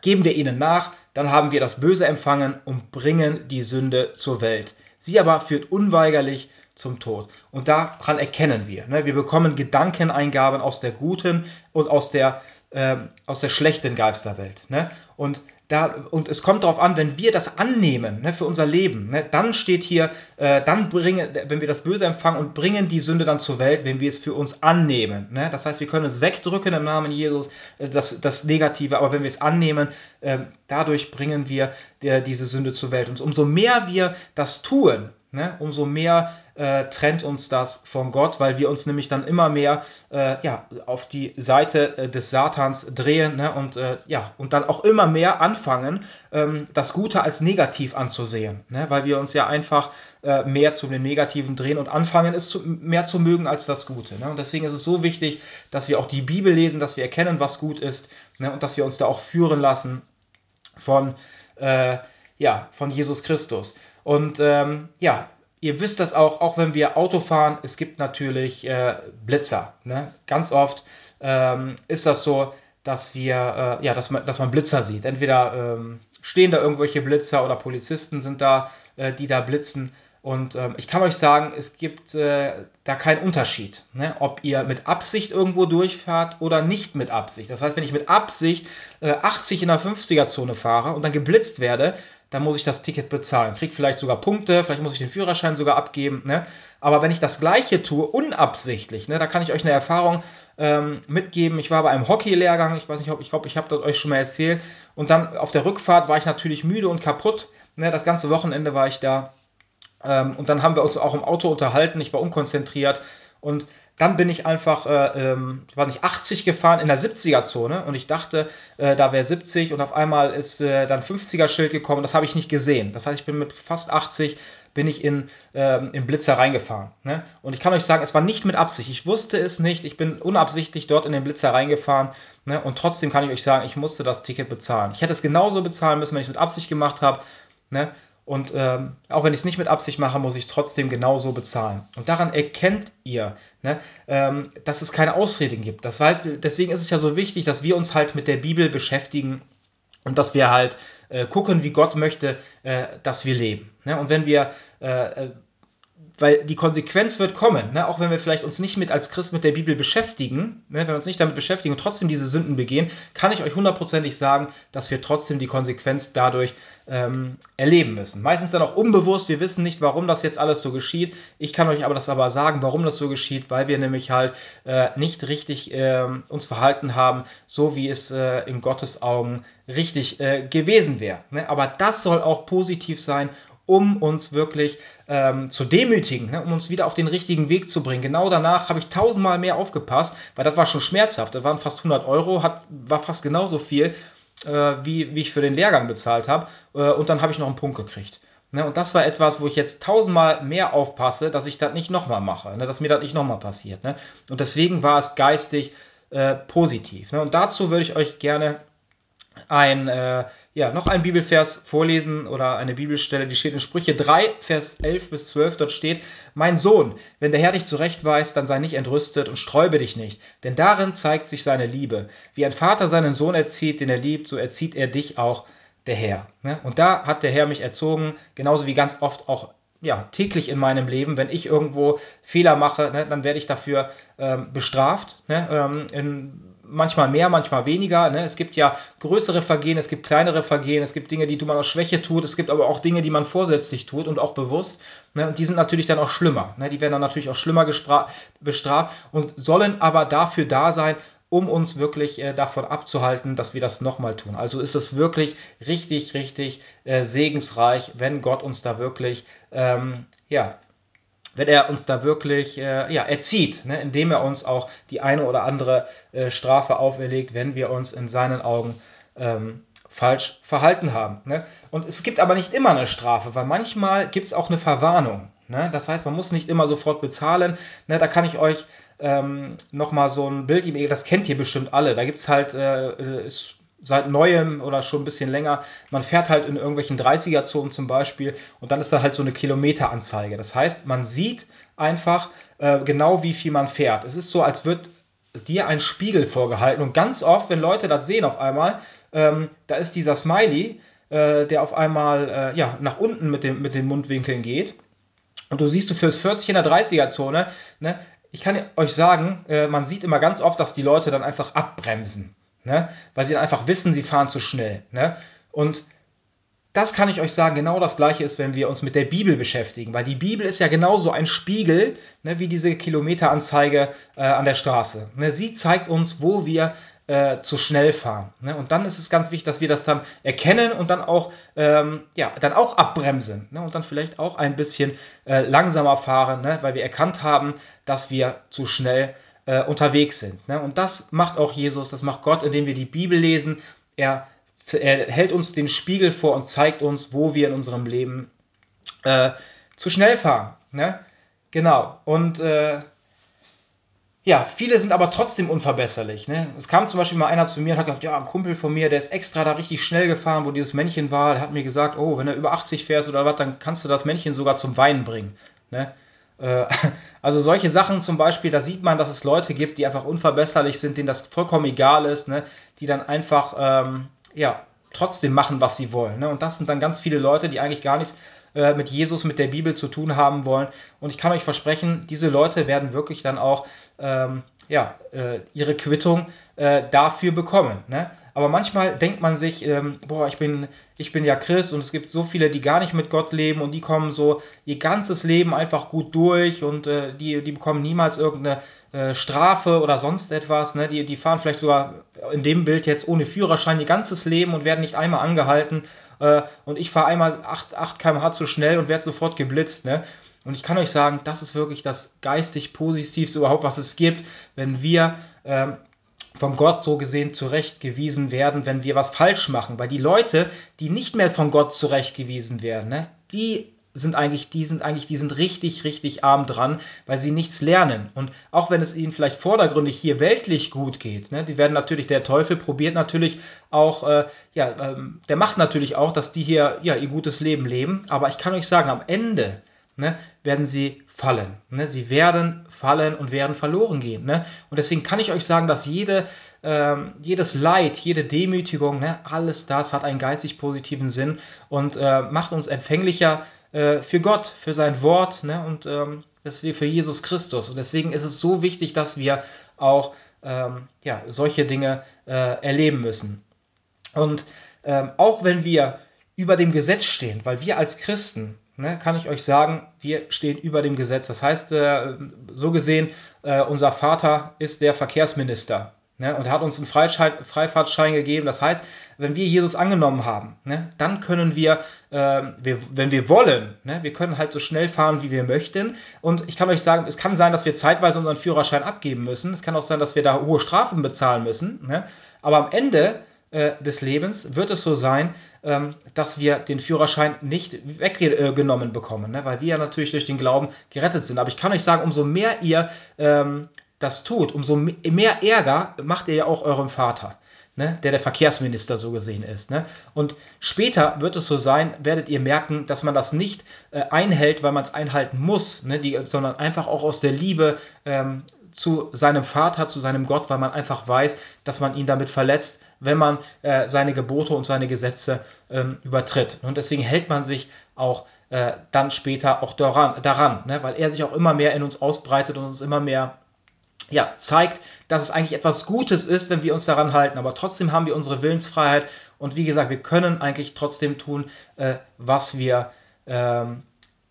Geben wir ihnen nach, dann haben wir das Böse empfangen und bringen die Sünde zur Welt. Sie aber führt unweigerlich zum Tod. Und daran erkennen wir. Ne? Wir bekommen Gedankeneingaben aus der guten und aus der, äh, aus der schlechten Geisterwelt. Ne? Und da, und es kommt darauf an, wenn wir das annehmen ne, für unser Leben, ne, dann steht hier, äh, dann bringen, wenn wir das Böse empfangen und bringen die Sünde dann zur Welt, wenn wir es für uns annehmen. Ne? Das heißt, wir können es wegdrücken im Namen Jesus, äh, das, das Negative, aber wenn wir es annehmen, äh, dadurch bringen wir der, diese Sünde zur Welt. Und umso mehr wir das tun, ne, umso mehr äh, trennt uns das von Gott, weil wir uns nämlich dann immer mehr äh, ja, auf die Seite äh, des Satans drehen ne, und, äh, ja, und dann auch immer mehr anfangen, ähm, das Gute als negativ anzusehen, ne, weil wir uns ja einfach äh, mehr zu dem Negativen drehen und anfangen, es zu, mehr zu mögen als das Gute. Ne? Und deswegen ist es so wichtig, dass wir auch die Bibel lesen, dass wir erkennen, was gut ist ne, und dass wir uns da auch führen lassen von, äh, ja, von Jesus Christus. Und ähm, ja, ihr wisst das auch, auch wenn wir Auto fahren, es gibt natürlich äh, Blitzer. Ne? Ganz oft ähm, ist das so, dass wir, äh, ja, dass man, dass man Blitzer sieht. Entweder ähm, stehen da irgendwelche Blitzer oder Polizisten sind da, äh, die da blitzen. Und ähm, ich kann euch sagen, es gibt äh, da keinen Unterschied, ne? ob ihr mit Absicht irgendwo durchfahrt oder nicht mit Absicht. Das heißt, wenn ich mit Absicht äh, 80 in der 50er-Zone fahre und dann geblitzt werde, dann muss ich das Ticket bezahlen. Krieg vielleicht sogar Punkte, vielleicht muss ich den Führerschein sogar abgeben. Ne? Aber wenn ich das Gleiche tue, unabsichtlich, ne, da kann ich euch eine Erfahrung ähm, mitgeben. Ich war bei einem Hockey-Lehrgang, ich weiß nicht, ob ich glaube, ich habe das euch schon mal erzählt. Und dann auf der Rückfahrt war ich natürlich müde und kaputt. Ne? Das ganze Wochenende war ich da. Ähm, und dann haben wir uns auch im Auto unterhalten. Ich war unkonzentriert. Und dann bin ich einfach, äh, ähm, war nicht 80 gefahren in der 70er-Zone und ich dachte, äh, da wäre 70 und auf einmal ist äh, dann 50er-Schild gekommen. Das habe ich nicht gesehen. Das heißt, ich bin mit fast 80 bin ich in, ähm, in Blitzer reingefahren. Ne? Und ich kann euch sagen, es war nicht mit Absicht. Ich wusste es nicht. Ich bin unabsichtlich dort in den Blitzer reingefahren. Ne? Und trotzdem kann ich euch sagen, ich musste das Ticket bezahlen. Ich hätte es genauso bezahlen müssen, wenn ich es mit Absicht gemacht habe. Ne? Und ähm, auch wenn ich es nicht mit Absicht mache, muss ich es trotzdem genauso bezahlen. Und daran erkennt ihr, ne, ähm, dass es keine Ausreden gibt. Das heißt, deswegen ist es ja so wichtig, dass wir uns halt mit der Bibel beschäftigen und dass wir halt äh, gucken, wie Gott möchte, äh, dass wir leben. Ne? Und wenn wir äh, weil die Konsequenz wird kommen, ne? auch wenn wir vielleicht uns nicht mit als Christ mit der Bibel beschäftigen, ne? wenn wir uns nicht damit beschäftigen und trotzdem diese Sünden begehen, kann ich euch hundertprozentig sagen, dass wir trotzdem die Konsequenz dadurch ähm, erleben müssen. Meistens dann auch unbewusst, wir wissen nicht, warum das jetzt alles so geschieht. Ich kann euch aber das aber sagen, warum das so geschieht, weil wir nämlich halt äh, nicht richtig äh, uns verhalten haben, so wie es äh, in Gottes Augen richtig äh, gewesen wäre. Ne? Aber das soll auch positiv sein um uns wirklich ähm, zu demütigen, ne, um uns wieder auf den richtigen Weg zu bringen. Genau danach habe ich tausendmal mehr aufgepasst, weil das war schon schmerzhaft. Das waren fast 100 Euro, hat, war fast genauso viel, äh, wie, wie ich für den Lehrgang bezahlt habe. Äh, und dann habe ich noch einen Punkt gekriegt. Ne, und das war etwas, wo ich jetzt tausendmal mehr aufpasse, dass ich das nicht nochmal mache, ne, dass mir das nicht nochmal passiert. Ne? Und deswegen war es geistig äh, positiv. Ne? Und dazu würde ich euch gerne ein, äh, ja, noch ein Bibelvers vorlesen oder eine Bibelstelle, die steht in Sprüche 3, Vers 11 bis 12. Dort steht: Mein Sohn, wenn der Herr dich zurechtweist, dann sei nicht entrüstet und sträube dich nicht, denn darin zeigt sich seine Liebe. Wie ein Vater seinen Sohn erzieht, den er liebt, so erzieht er dich auch, der Herr. Ne? Und da hat der Herr mich erzogen, genauso wie ganz oft auch ja, täglich in meinem Leben, wenn ich irgendwo Fehler mache, ne, dann werde ich dafür ähm, bestraft. Ne, ähm, in, manchmal mehr, manchmal weniger. Ne? Es gibt ja größere Vergehen, es gibt kleinere Vergehen, es gibt Dinge, die man aus Schwäche tut, es gibt aber auch Dinge, die man vorsätzlich tut und auch bewusst. Ne? Und die sind natürlich dann auch schlimmer. Ne? Die werden dann natürlich auch schlimmer bestraft und sollen aber dafür da sein, um uns wirklich äh, davon abzuhalten, dass wir das nochmal tun. Also ist es wirklich richtig, richtig äh, segensreich, wenn Gott uns da wirklich ähm, ja, wenn er uns da wirklich äh, ja, erzieht, ne, indem er uns auch die eine oder andere äh, Strafe auferlegt, wenn wir uns in seinen Augen ähm, falsch verhalten haben. Ne? Und es gibt aber nicht immer eine Strafe, weil manchmal gibt es auch eine Verwarnung. Ne? Das heißt, man muss nicht immer sofort bezahlen. Ne? Da kann ich euch ähm, nochmal so ein Bild geben, das kennt ihr bestimmt alle. Da gibt es halt, äh, ist seit neuem oder schon ein bisschen länger. Man fährt halt in irgendwelchen 30er-Zonen zum Beispiel und dann ist da halt so eine Kilometeranzeige. Das heißt, man sieht einfach äh, genau, wie viel man fährt. Es ist so, als wird dir ein Spiegel vorgehalten und ganz oft, wenn Leute das sehen auf einmal, ähm, da ist dieser Smiley, äh, der auf einmal äh, ja, nach unten mit, dem, mit den Mundwinkeln geht. Und du siehst, du fürs 40 in der 30er-Zone, ne? Ich kann euch sagen, äh, man sieht immer ganz oft, dass die Leute dann einfach abbremsen ne? weil sie einfach wissen, sie fahren zu schnell. Ne? Und das kann ich euch sagen, genau das gleiche ist, wenn wir uns mit der Bibel beschäftigen, weil die Bibel ist ja genauso ein Spiegel ne, wie diese Kilometeranzeige äh, an der Straße. Ne, sie zeigt uns, wo wir äh, zu schnell fahren. Ne? Und dann ist es ganz wichtig, dass wir das dann erkennen und dann auch, ähm, ja, dann auch abbremsen ne? und dann vielleicht auch ein bisschen äh, langsamer fahren, ne? weil wir erkannt haben, dass wir zu schnell äh, unterwegs sind. Ne? Und das macht auch Jesus, das macht Gott, indem wir die Bibel lesen. Er, er hält uns den Spiegel vor und zeigt uns, wo wir in unserem Leben äh, zu schnell fahren. Ne? Genau. Und äh, ja, viele sind aber trotzdem unverbesserlich. Ne? Es kam zum Beispiel mal einer zu mir und hat gesagt, ja, ein Kumpel von mir, der ist extra da richtig schnell gefahren, wo dieses Männchen war. Der hat mir gesagt, oh, wenn er über 80 fährst oder was, dann kannst du das Männchen sogar zum Weinen bringen. Ne? Äh, also solche Sachen zum Beispiel, da sieht man, dass es Leute gibt, die einfach unverbesserlich sind, denen das vollkommen egal ist, ne? die dann einfach ähm, ja, trotzdem machen, was sie wollen. Ne? Und das sind dann ganz viele Leute, die eigentlich gar nichts äh, mit Jesus, mit der Bibel zu tun haben wollen. Und ich kann euch versprechen, diese Leute werden wirklich dann auch ähm, ja, äh, ihre Quittung äh, dafür bekommen. Ne? Aber manchmal denkt man sich, ähm, boah, ich bin, ich bin ja Christ und es gibt so viele, die gar nicht mit Gott leben und die kommen so ihr ganzes Leben einfach gut durch und äh, die, die bekommen niemals irgendeine äh, Strafe oder sonst etwas. Ne? Die, die fahren vielleicht sogar in dem Bild jetzt ohne Führerschein ihr ganzes Leben und werden nicht einmal angehalten. Äh, und ich fahre einmal 8, 8 km/h zu schnell und werde sofort geblitzt. Ne? Und ich kann euch sagen, das ist wirklich das geistig Positivste überhaupt, was es gibt, wenn wir ähm, von Gott so gesehen zurechtgewiesen werden, wenn wir was falsch machen. Weil die Leute, die nicht mehr von Gott zurechtgewiesen werden, ne, die sind eigentlich, die sind eigentlich, die sind richtig, richtig arm dran, weil sie nichts lernen. Und auch wenn es ihnen vielleicht vordergründig hier weltlich gut geht, ne, die werden natürlich, der Teufel probiert natürlich auch, äh, ja, ähm, der macht natürlich auch, dass die hier ja ihr gutes Leben leben. Aber ich kann euch sagen, am Ende ne, werden sie fallen. Ne? Sie werden fallen und werden verloren gehen. Ne? Und deswegen kann ich euch sagen, dass jede, ähm, jedes Leid, jede Demütigung, ne, alles das hat einen geistig positiven Sinn und äh, macht uns empfänglicher äh, für Gott, für sein Wort ne? und ähm, dass wir für Jesus Christus. Und deswegen ist es so wichtig, dass wir auch ähm, ja, solche Dinge äh, erleben müssen. Und ähm, auch wenn wir über dem Gesetz stehen, weil wir als Christen, ne, kann ich euch sagen, wir stehen über dem Gesetz. Das heißt, äh, so gesehen, äh, unser Vater ist der Verkehrsminister. Ne, und er hat uns einen Freifahrtschein gegeben. Das heißt, wenn wir Jesus angenommen haben, ne, dann können wir, äh, wir, wenn wir wollen, ne, wir können halt so schnell fahren, wie wir möchten. Und ich kann euch sagen, es kann sein, dass wir zeitweise unseren Führerschein abgeben müssen. Es kann auch sein, dass wir da hohe Strafen bezahlen müssen. Ne? Aber am Ende des Lebens wird es so sein, ähm, dass wir den Führerschein nicht weggenommen bekommen, ne? weil wir ja natürlich durch den Glauben gerettet sind. Aber ich kann euch sagen, umso mehr ihr ähm, das tut, umso mehr Ärger macht ihr ja auch eurem Vater. Ne, der der Verkehrsminister so gesehen ist. Ne? Und später wird es so sein, werdet ihr merken, dass man das nicht äh, einhält, weil man es einhalten muss, sondern einfach auch aus der Liebe ähm, zu seinem Vater, zu seinem Gott, weil man einfach weiß, dass man ihn damit verletzt, wenn man äh, seine Gebote und seine Gesetze ähm, übertritt. Und deswegen hält man sich auch äh, dann später auch daran, daran ne? weil er sich auch immer mehr in uns ausbreitet und uns immer mehr ja, zeigt, dass es eigentlich etwas Gutes ist, wenn wir uns daran halten. Aber trotzdem haben wir unsere Willensfreiheit und wie gesagt, wir können eigentlich trotzdem tun, äh, was wir ähm,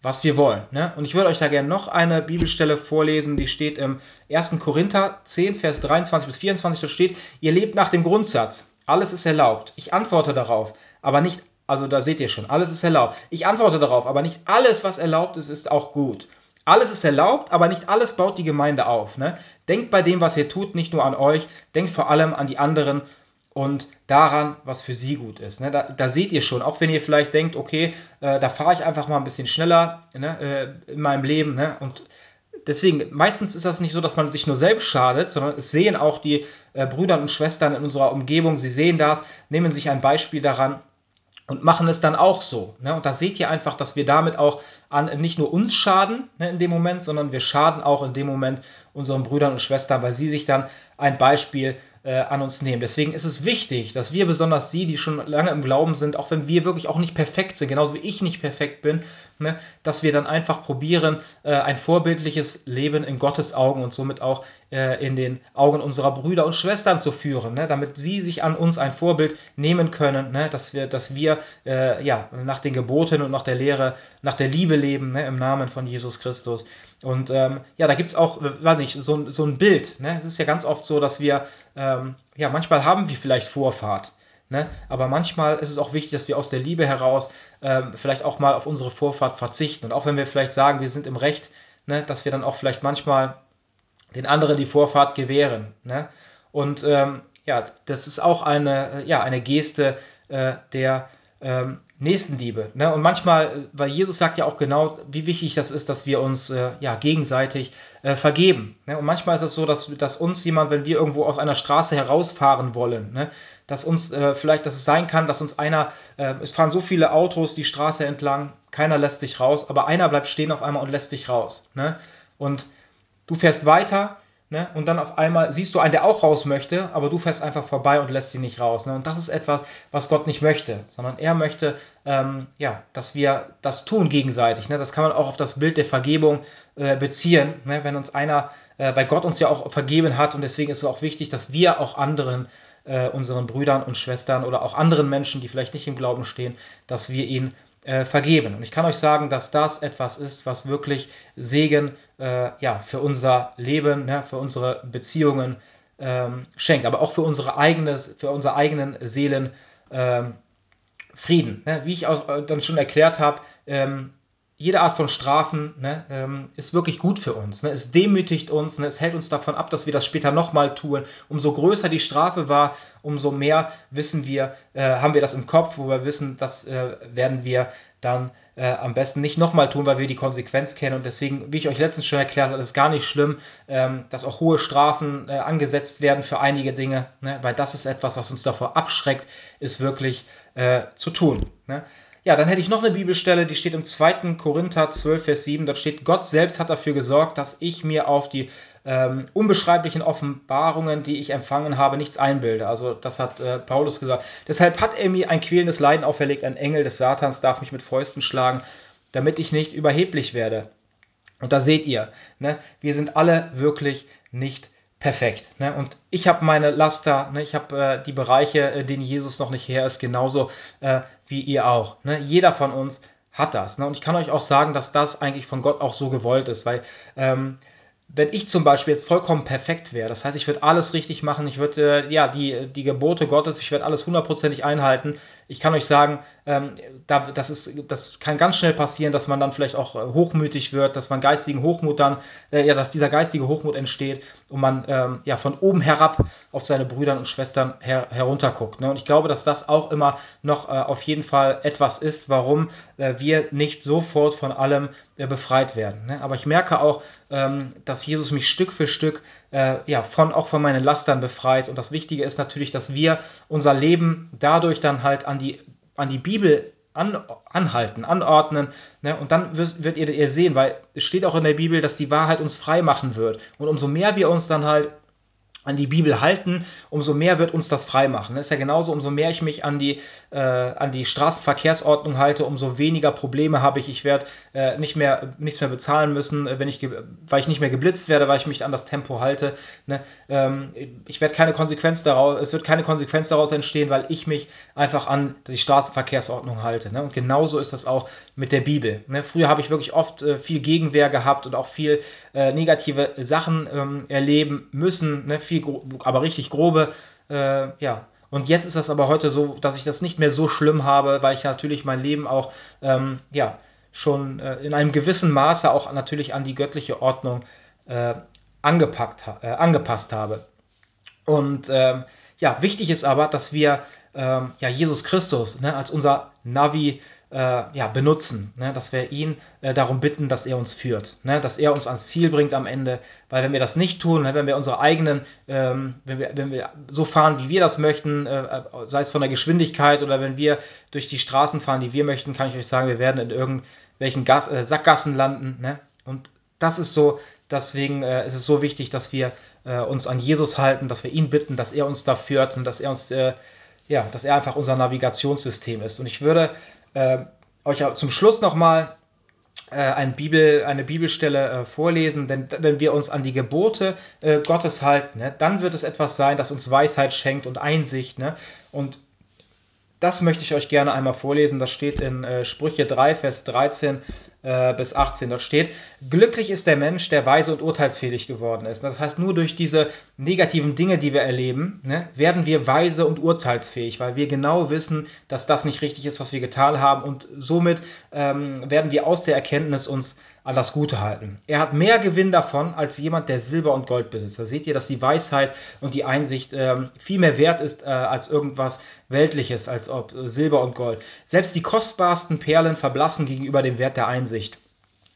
was wir wollen. Ne? Und ich würde euch da gerne noch eine Bibelstelle vorlesen, die steht im 1. Korinther 10, Vers 23 bis 24. Da steht, ihr lebt nach dem Grundsatz, alles ist erlaubt. Ich antworte darauf, aber nicht, also da seht ihr schon, alles ist erlaubt. Ich antworte darauf, aber nicht alles, was erlaubt ist, ist auch gut. Alles ist erlaubt, aber nicht alles baut die Gemeinde auf. Ne? Denkt bei dem, was ihr tut, nicht nur an euch, denkt vor allem an die anderen und daran, was für sie gut ist. Ne? Da, da, seht ihr schon, auch wenn ihr vielleicht denkt, okay, äh, da fahre ich einfach mal ein bisschen schneller ne, äh, in meinem Leben. Ne? Und deswegen, meistens ist das nicht so, dass man sich nur selbst schadet, sondern es sehen auch die äh, Brüder und Schwestern in unserer Umgebung, sie sehen das, nehmen sich ein Beispiel daran und machen es dann auch so. Ne? Und da seht ihr einfach, dass wir damit auch an nicht nur uns schaden ne, in dem Moment, sondern wir schaden auch in dem Moment unseren Brüdern und Schwestern, weil sie sich dann ein Beispiel äh, an uns nehmen. Deswegen ist es wichtig, dass wir besonders die, die schon lange im Glauben sind, auch wenn wir wirklich auch nicht perfekt sind, genauso wie ich nicht perfekt bin, ne, dass wir dann einfach probieren, äh, ein vorbildliches Leben in Gottes Augen und somit auch äh, in den Augen unserer Brüder und Schwestern zu führen, ne, damit sie sich an uns ein Vorbild nehmen können, ne, dass wir, dass wir äh, ja, nach den Geboten und nach der Lehre, nach der Liebe leben, ne, im Namen von Jesus Christus. Und ähm, ja, da gibt es auch, weiß nicht, so, so ein Bild. Ne? Es ist ja ganz oft so, dass wir, ähm, ja, manchmal haben wir vielleicht Vorfahrt. Ne? Aber manchmal ist es auch wichtig, dass wir aus der Liebe heraus ähm, vielleicht auch mal auf unsere Vorfahrt verzichten. Und auch wenn wir vielleicht sagen, wir sind im Recht, ne, dass wir dann auch vielleicht manchmal den anderen die Vorfahrt gewähren. Ne? Und ähm, ja, das ist auch eine, äh, ja, eine Geste äh, der ähm, Nächstenliebe. Ne? Und manchmal, weil Jesus sagt ja auch genau, wie wichtig das ist, dass wir uns äh, ja, gegenseitig äh, vergeben. Ne? Und manchmal ist es so, dass, dass uns jemand, wenn wir irgendwo aus einer Straße herausfahren wollen, ne? dass uns äh, vielleicht, dass es sein kann, dass uns einer, äh, es fahren so viele Autos die Straße entlang, keiner lässt dich raus, aber einer bleibt stehen auf einmal und lässt dich raus. Ne? Und du fährst weiter Ne? Und dann auf einmal siehst du einen, der auch raus möchte, aber du fährst einfach vorbei und lässt ihn nicht raus. Ne? Und das ist etwas, was Gott nicht möchte, sondern er möchte, ähm, ja, dass wir das tun gegenseitig. Ne? Das kann man auch auf das Bild der Vergebung äh, beziehen. Ne? Wenn uns einer, äh, weil Gott uns ja auch vergeben hat und deswegen ist es auch wichtig, dass wir auch anderen, äh, unseren Brüdern und Schwestern oder auch anderen Menschen, die vielleicht nicht im Glauben stehen, dass wir ihnen äh, vergeben. Und ich kann euch sagen, dass das etwas ist, was wirklich Segen äh, ja, für unser Leben, ne, für unsere Beziehungen ähm, schenkt, aber auch für, unsere eigenes, für unsere eigenen Seelen ähm, Frieden. Ne? Wie ich auch äh, dann schon erklärt habe, ähm, jede Art von Strafen ne, ähm, ist wirklich gut für uns. Ne? Es demütigt uns, ne? es hält uns davon ab, dass wir das später nochmal tun. Umso größer die Strafe war, umso mehr wissen wir, äh, haben wir das im Kopf, wo wir wissen, das äh, werden wir dann äh, am besten nicht nochmal tun, weil wir die Konsequenz kennen. Und deswegen, wie ich euch letztens schon erklärt habe, ist es gar nicht schlimm, ähm, dass auch hohe Strafen äh, angesetzt werden für einige Dinge, ne? weil das ist etwas, was uns davor abschreckt, ist wirklich äh, zu tun. Ne? Ja, dann hätte ich noch eine Bibelstelle, die steht im 2. Korinther 12, Vers 7. Dort steht, Gott selbst hat dafür gesorgt, dass ich mir auf die ähm, unbeschreiblichen Offenbarungen, die ich empfangen habe, nichts einbilde. Also das hat äh, Paulus gesagt. Deshalb hat er mir ein quälendes Leiden auferlegt. Ein Engel des Satans darf mich mit Fäusten schlagen. damit ich nicht überheblich werde. Und da seht ihr, ne, wir sind alle wirklich nicht perfekt. Ne? Und ich habe meine Laster, ne? ich habe äh, die Bereiche, in denen Jesus noch nicht her ist, genauso äh, wie ihr auch. Ne? Jeder von uns hat das. Ne? Und ich kann euch auch sagen, dass das eigentlich von Gott auch so gewollt ist, weil ähm, wenn ich zum Beispiel jetzt vollkommen perfekt wäre, das heißt, ich würde alles richtig machen, ich würde äh, ja die, die Gebote Gottes, ich werde alles hundertprozentig einhalten. Ich kann euch sagen, ähm, da, das, ist, das kann ganz schnell passieren, dass man dann vielleicht auch äh, hochmütig wird, dass man geistigen Hochmut dann, äh, ja, dass dieser geistige Hochmut entsteht und man ähm, ja von oben herab auf seine Brüder und Schwestern her, herunterguckt. Ne? Und ich glaube, dass das auch immer noch äh, auf jeden Fall etwas ist, warum äh, wir nicht sofort von allem äh, befreit werden. Ne? Aber ich merke auch, ähm, dass Jesus mich Stück für Stück äh, ja, von, auch von meinen Lastern befreit. Und das Wichtige ist natürlich, dass wir unser Leben dadurch dann halt an die, an die Bibel an, anhalten, anordnen. Ne? Und dann wirst, ihr, ihr sehen, weil es steht auch in der Bibel, dass die Wahrheit uns frei machen wird. Und umso mehr wir uns dann halt an die Bibel halten, umso mehr wird uns das frei machen. Das ist ja genauso, umso mehr ich mich an die, äh, an die Straßenverkehrsordnung halte, umso weniger Probleme habe ich. Ich werde äh, nicht mehr, nichts mehr bezahlen müssen, äh, wenn ich, weil ich nicht mehr geblitzt werde, weil ich mich an das Tempo halte. Ne? Ähm, ich werde keine Konsequenz daraus, es wird keine Konsequenz daraus entstehen, weil ich mich einfach an die Straßenverkehrsordnung halte. Ne? Und genauso ist das auch mit der Bibel. Ne? Früher habe ich wirklich oft äh, viel Gegenwehr gehabt und auch viel äh, negative Sachen ähm, erleben müssen, ne? viel viel, aber richtig grobe, äh, ja. Und jetzt ist das aber heute so, dass ich das nicht mehr so schlimm habe, weil ich natürlich mein Leben auch, ähm, ja, schon äh, in einem gewissen Maße auch natürlich an die göttliche Ordnung äh, angepackt, äh, angepasst habe. Und ähm, ja, wichtig ist aber, dass wir ähm, ja, Jesus Christus ne, als unser Navi äh, ja, benutzen, ne, dass wir ihn äh, darum bitten, dass er uns führt, ne, dass er uns ans Ziel bringt am Ende, weil wenn wir das nicht tun, ne, wenn wir unsere eigenen, ähm, wenn, wir, wenn wir so fahren, wie wir das möchten, äh, sei es von der Geschwindigkeit oder wenn wir durch die Straßen fahren, die wir möchten, kann ich euch sagen, wir werden in irgendwelchen Gas, äh, Sackgassen landen, ne, und das ist so, deswegen äh, ist es so wichtig, dass wir äh, uns an Jesus halten, dass wir ihn bitten, dass er uns da führt und dass er uns ja, dass er einfach unser Navigationssystem ist. Und ich würde äh, euch zum Schluss nochmal äh, ein Bibel, eine Bibelstelle äh, vorlesen, denn wenn wir uns an die Gebote äh, Gottes halten, ne, dann wird es etwas sein, das uns Weisheit schenkt und Einsicht. Ne? Und das möchte ich euch gerne einmal vorlesen. Das steht in äh, Sprüche 3, Vers 13 äh, bis 18. Dort steht, glücklich ist der Mensch, der weise und urteilsfähig geworden ist. Das heißt, nur durch diese negativen Dinge, die wir erleben, ne, werden wir weise und urteilsfähig, weil wir genau wissen, dass das nicht richtig ist, was wir getan haben. Und somit ähm, werden wir aus der Erkenntnis uns an das Gute halten. Er hat mehr Gewinn davon als jemand, der Silber und Gold besitzt. Da seht ihr, dass die Weisheit und die Einsicht ähm, viel mehr wert ist äh, als irgendwas Weltliches, als ob äh, Silber und Gold. Selbst die kostbarsten Perlen verblassen gegenüber dem Wert der Einsicht.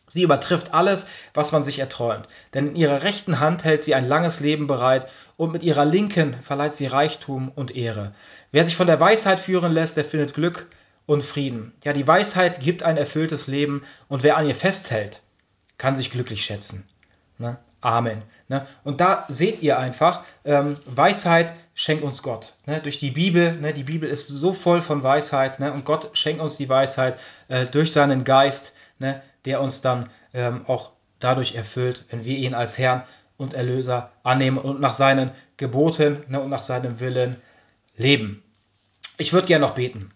Sie übertrifft alles, was man sich erträumt. Denn in ihrer rechten Hand hält sie ein langes Leben bereit und mit ihrer linken verleiht sie Reichtum und Ehre. Wer sich von der Weisheit führen lässt, der findet Glück und Frieden. Ja, die Weisheit gibt ein erfülltes Leben und wer an ihr festhält, kann sich glücklich schätzen. Ne? Amen. Ne? Und da seht ihr einfach, ähm, Weisheit schenkt uns Gott. Ne? Durch die Bibel, ne? die Bibel ist so voll von Weisheit ne? und Gott schenkt uns die Weisheit äh, durch seinen Geist, ne? der uns dann ähm, auch dadurch erfüllt, wenn wir ihn als Herrn und Erlöser annehmen und nach seinen Geboten ne? und nach seinem Willen leben. Ich würde gerne noch beten.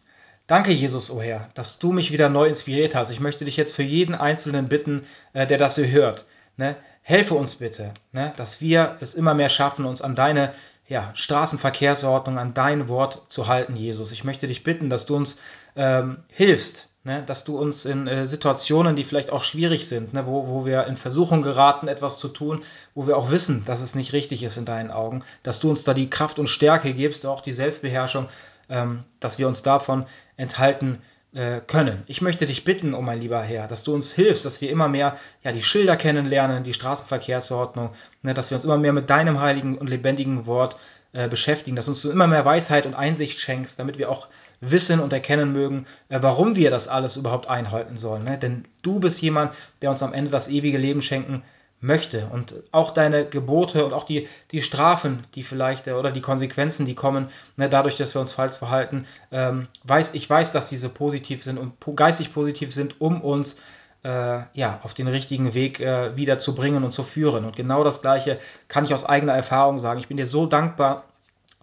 Danke, Jesus, o oh Herr, dass du mich wieder neu inspiriert hast. Ich möchte dich jetzt für jeden Einzelnen bitten, äh, der das hier hört. Ne? Helfe uns bitte, ne? dass wir es immer mehr schaffen, uns an deine ja, Straßenverkehrsordnung, an dein Wort zu halten, Jesus. Ich möchte dich bitten, dass du uns ähm, hilfst, ne? dass du uns in äh, Situationen, die vielleicht auch schwierig sind, ne? wo, wo wir in Versuchung geraten, etwas zu tun, wo wir auch wissen, dass es nicht richtig ist in deinen Augen, dass du uns da die Kraft und Stärke gibst, auch die Selbstbeherrschung, ähm, dass wir uns davon enthalten äh, können. Ich möchte dich bitten, oh mein lieber Herr, dass du uns hilfst, dass wir immer mehr ja, die Schilder kennenlernen, die Straßenverkehrsordnung, ne, dass wir uns immer mehr mit deinem heiligen und lebendigen Wort äh, beschäftigen, dass uns du immer mehr Weisheit und Einsicht schenkst, damit wir auch wissen und erkennen mögen, äh, warum wir das alles überhaupt einhalten sollen. Ne? Denn du bist jemand, der uns am Ende das ewige Leben schenken möchte und auch deine Gebote und auch die, die Strafen, die vielleicht oder die Konsequenzen, die kommen, ne, dadurch, dass wir uns falsch verhalten, ähm, weiß, ich weiß, dass diese positiv sind und geistig positiv sind, um uns äh, ja, auf den richtigen Weg äh, wieder zu bringen und zu führen. Und genau das Gleiche kann ich aus eigener Erfahrung sagen. Ich bin dir so dankbar,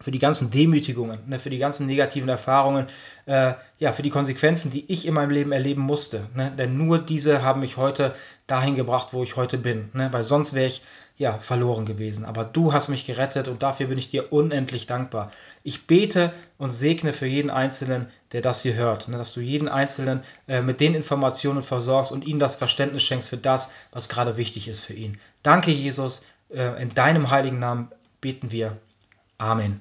für die ganzen Demütigungen, ne, für die ganzen negativen Erfahrungen, äh, ja, für die Konsequenzen, die ich in meinem Leben erleben musste. Ne? Denn nur diese haben mich heute dahin gebracht, wo ich heute bin. Ne? Weil sonst wäre ich ja verloren gewesen. Aber du hast mich gerettet und dafür bin ich dir unendlich dankbar. Ich bete und segne für jeden Einzelnen, der das hier hört, ne? dass du jeden Einzelnen äh, mit den Informationen versorgst und ihm das Verständnis schenkst für das, was gerade wichtig ist für ihn. Danke, Jesus. Äh, in deinem heiligen Namen beten wir. Amen.